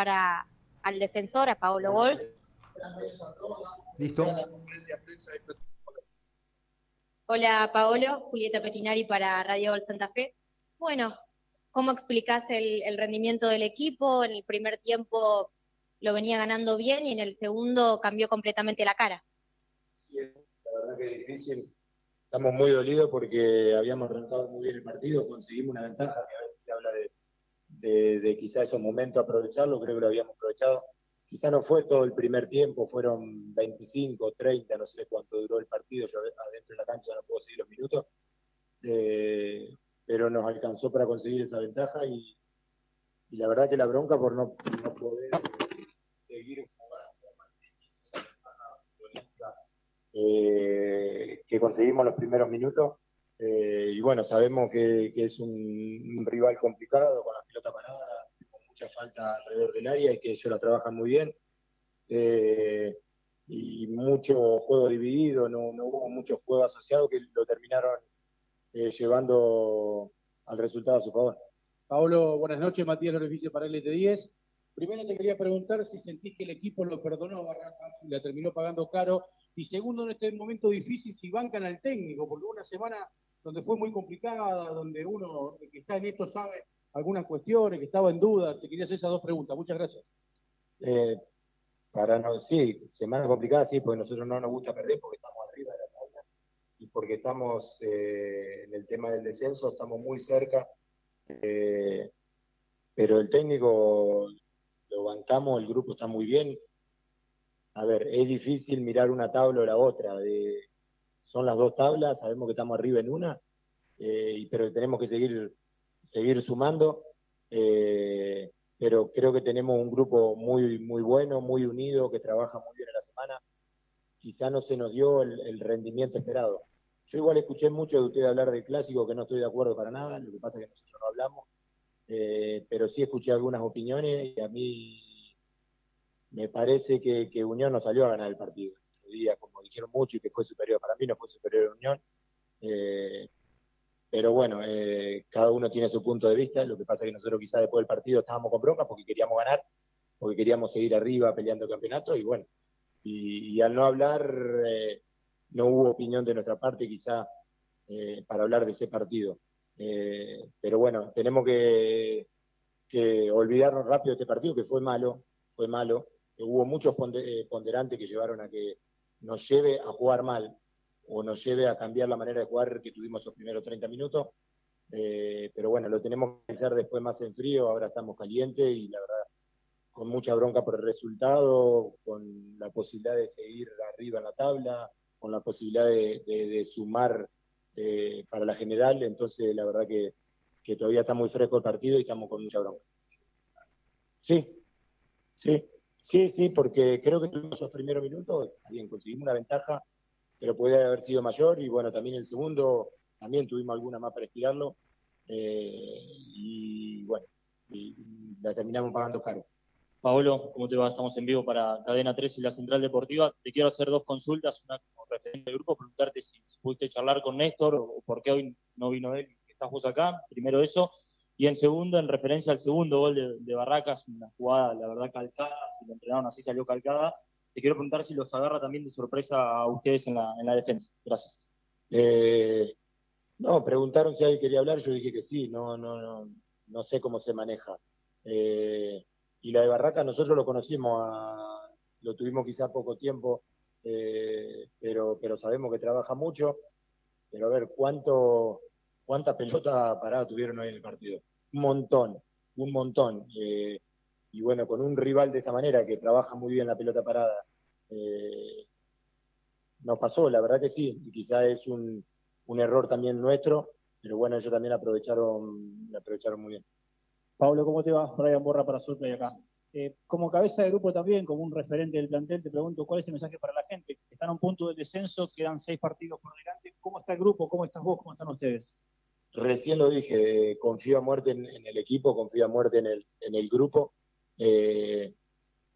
para al defensor, a Paolo Wolf. Listo. Hola Paolo, Julieta Petinari para Radio Gol Santa Fe. Bueno, ¿cómo explicás el, el, rendimiento del equipo? En el primer tiempo lo venía ganando bien y en el segundo cambió completamente la cara. Sí, la verdad que es difícil. Estamos muy dolidos porque habíamos arrancado muy bien el partido, conseguimos una ventaja que a veces se habla de, de, de quizá esos momentos aprovecharlo, creo que lo habíamos aprovechado. Quizá no fue todo el primer tiempo, fueron 25, 30, no sé cuánto duró el partido, yo adentro de la cancha no puedo seguir los minutos, eh, pero nos alcanzó para conseguir esa ventaja y, la verdad que la bronca por no, no poder seguir jugando, eh, que conseguimos los primeros minutos. Eh, y bueno, sabemos que, es un, rival complicado, con la pelota parada, con mucha falta alrededor del área y que ellos la trabajan muy bien. Eh, y mucho juego dividido, no, hubo mucho juego asociado que lo terminaron eh, llevando al resultado a su favor. Pablo, buenas noches, Matías Loreficio para LT10. Primero te quería preguntar si sentís que el equipo lo perdonó Barracas y la terminó pagando caro. Y segundo, en este momento difícil, si bancan al técnico, porque una semana donde fue muy complicada, donde uno que está en esto sabe algunas cuestiones, que estaba en duda. Te quería hacer esas dos preguntas. Muchas gracias. Eh, para no, sí, semana complicada, sí, porque nosotros no nos gusta perder porque estamos arriba de la tabla y porque estamos eh, en el tema del descenso, estamos muy cerca. Eh, pero el técnico lo bancamos, el grupo está muy bien. A ver, es difícil mirar una tabla o la otra. De, son las dos tablas, sabemos que estamos arriba en una, eh, pero tenemos que seguir, seguir sumando. Eh, pero creo que tenemos un grupo muy, muy bueno, muy unido, que trabaja muy bien en la semana. Quizá no se nos dio el, rendimiento esperado. Yo igual escuché mucho de usted hablar del clásico, que no estoy de acuerdo para nada, lo que pasa es que nosotros no hablamos, eh, pero sí escuché algunas opiniones y a mí me parece que, que Unión no salió a ganar el partido. Día, como dijeron mucho y que fue superior, para mí no fue superior a Unión. Eh, pero bueno, eh, cada uno tiene su punto de vista, lo que pasa es que nosotros quizás después del partido estábamos con bronca porque queríamos ganar, porque queríamos seguir arriba peleando el campeonato y bueno, y, al no hablar eh, no hubo opinión de nuestra parte quizá para hablar de ese partido. Pero bueno, tenemos que, olvidarnos rápido de este partido que fue malo, fue malo. Hubo muchos ponderantes que llevaron a que nos lleve a jugar mal o nos lleve a cambiar la manera de jugar que tuvimos los primeros 30 minutos. Eh, pero bueno, lo tenemos que hacer después más en frío, ahora estamos calientes y la verdad con mucha bronca por el resultado, con la posibilidad de seguir arriba en la tabla, con la posibilidad de, sumar eh, para la general, entonces la verdad que, que, todavía está muy fresco el partido y estamos con mucha bronca. Sí, sí, sí, sí, porque creo que tuvimos esos primeros minutos, bien, conseguimos una ventaja, pero puede haber sido mayor y bueno, también el segundo también tuvimos alguna más para estirarlo eh, y bueno, y la terminamos pagando caro. Paolo, ¿cómo te va? Estamos en vivo para Cadena 3 y la Central Deportiva. Te quiero hacer dos consultas, una como referente del grupo, preguntarte si, si pudiste charlar con Néstor o por qué hoy no vino él, estás vos acá, primero eso. Y en segundo, en referencia al segundo gol de, Barracas, una jugada, la verdad, calcada, si lo entrenaron así salió calcada. Te quiero preguntar si los agarra también de sorpresa a ustedes en la, en la defensa. Gracias. Eh, no, preguntaron si alguien quería hablar, yo dije que sí, no, no, no, no sé cómo se maneja. Eh, y la de Barraca nosotros lo conocimos, lo tuvimos quizá poco tiempo, eh, pero, pero sabemos que trabaja mucho. Pero a ver, ¿cuánto, ¿cuánta pelota parada tuvieron hoy en el partido? Un montón, un montón. Eh, y bueno, con un rival de esta manera que trabaja muy bien la pelota parada, eh, nos pasó, la verdad que sí, y quizá es un, un error también nuestro, pero bueno, ellos también aprovecharon, aprovecharon muy bien. Pablo, ¿cómo te va? Brian Borra para Surplay acá. Eh, como cabeza de grupo también, como un referente del plantel, te pregunto, ¿cuál es el mensaje para la gente? Están a un punto del descenso, quedan seis partidos por delante. ¿Cómo está el grupo? ¿Cómo estás vos? ¿Cómo están ustedes? Recién lo dije, confío a muerte en, en el equipo, confío a muerte en el, en el grupo. Eh,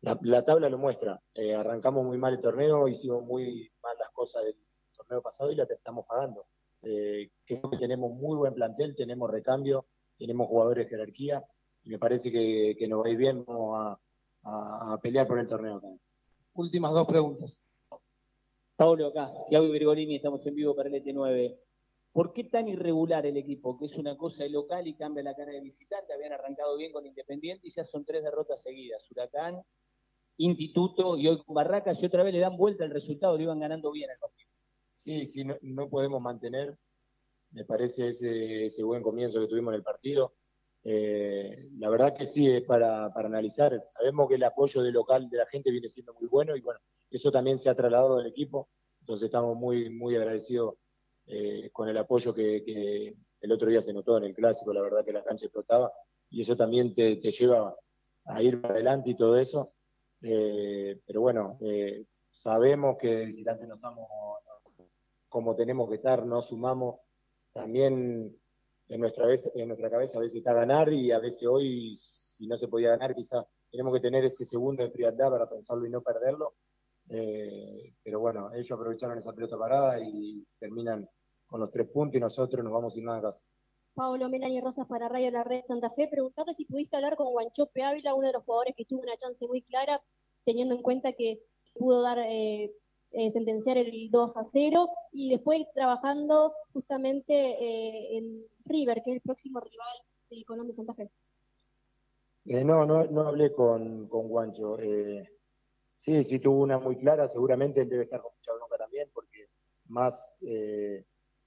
la, la, tabla lo muestra. Eh, arrancamos muy mal el torneo, hicimos muy mal las cosas del torneo pasado y la estamos pagando. Eh, creo que tenemos muy buen plantel, tenemos recambio, tenemos jugadores de jerarquía y me parece que, que nos va a ir bien, vamos a, a, pelear por el torneo también. Últimas dos preguntas. Pablo, acá, Tiago Virgolini, estamos en vivo para el ET9. ¿Por qué tan irregular el equipo? Que es una cosa de local y cambia la cara de visitante. Habían arrancado bien con Independiente y ya son tres derrotas seguidas. Huracán, Instituto y hoy con Barracas y otra vez le dan vuelta el resultado, lo iban ganando bien al partido. Sí, sí, no, podemos mantener, me parece, ese, buen comienzo que tuvimos en el partido. Eh, la verdad que sí, es para, analizar. Sabemos que el apoyo de local de la gente viene siendo muy bueno y bueno, eso también se ha trasladado al equipo. Entonces estamos muy, muy agradecidos eh, con el apoyo que, el otro día se notó en el clásico, la verdad que la cancha explotaba y eso también te, lleva a ir adelante y todo eso. Eh, pero bueno, eh, sabemos que de visitante no estamos como tenemos que estar, no sumamos. También en nuestra, vez, en nuestra cabeza a veces está ganar y a veces hoy, si no se podía ganar, quizás tenemos que tener ese segundo de frialdad para pensarlo y no perderlo. Pero bueno, ellos aprovecharon esa pelota parada y terminan con los tres puntos y nosotros nos vamos sin nada a casa. Pablo Melanie Rosas para Radio La Red Santa Fe, preguntarle si pudiste hablar con Guanchope Ávila, uno de los jugadores que tuvo una chance muy clara, teniendo en cuenta que pudo dar eh, eh, sentenciar el 2 a 0 y después trabajando justamente en River, que es el próximo rival del Colón de Santa Fe. no, no, no hablé con, con Guancho. Sí, sí tuvo una muy clara, seguramente él debe estar con mucha bronca también, porque más eh,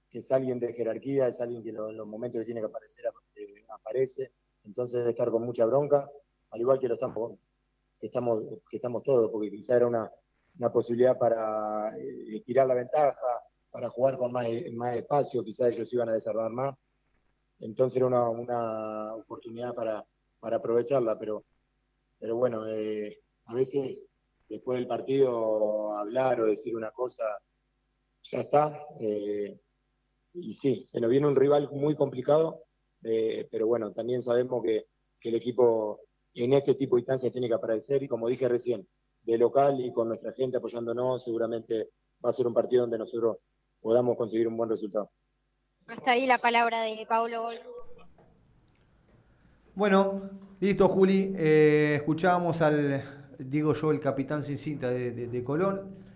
que es alguien de jerarquía, es alguien que en los momentos que tiene que aparecer eh, aparece, entonces debe estar con mucha bronca, al igual que lo estamos, que estamos, que estamos todos, porque quizá era una, posibilidad para eh, tirar la ventaja, para jugar con más, más espacio, quizá ellos iban a desarrollar más, entonces era una, oportunidad para, para aprovecharla, pero, pero bueno, a veces después del partido hablar o decir una cosa, ya está. Eh, y sí, se nos viene un rival muy complicado, eh, pero bueno, también sabemos que, el equipo en este tipo de instancias tiene que aparecer y como dije recién, de local y con nuestra gente apoyándonos, seguramente va a ser un partido donde nosotros podamos conseguir un buen resultado. Hasta ahí la palabra de Pablo Bueno, listo Juli, eh, escuchábamos al, digo yo, el capitán sin cinta de, Colón.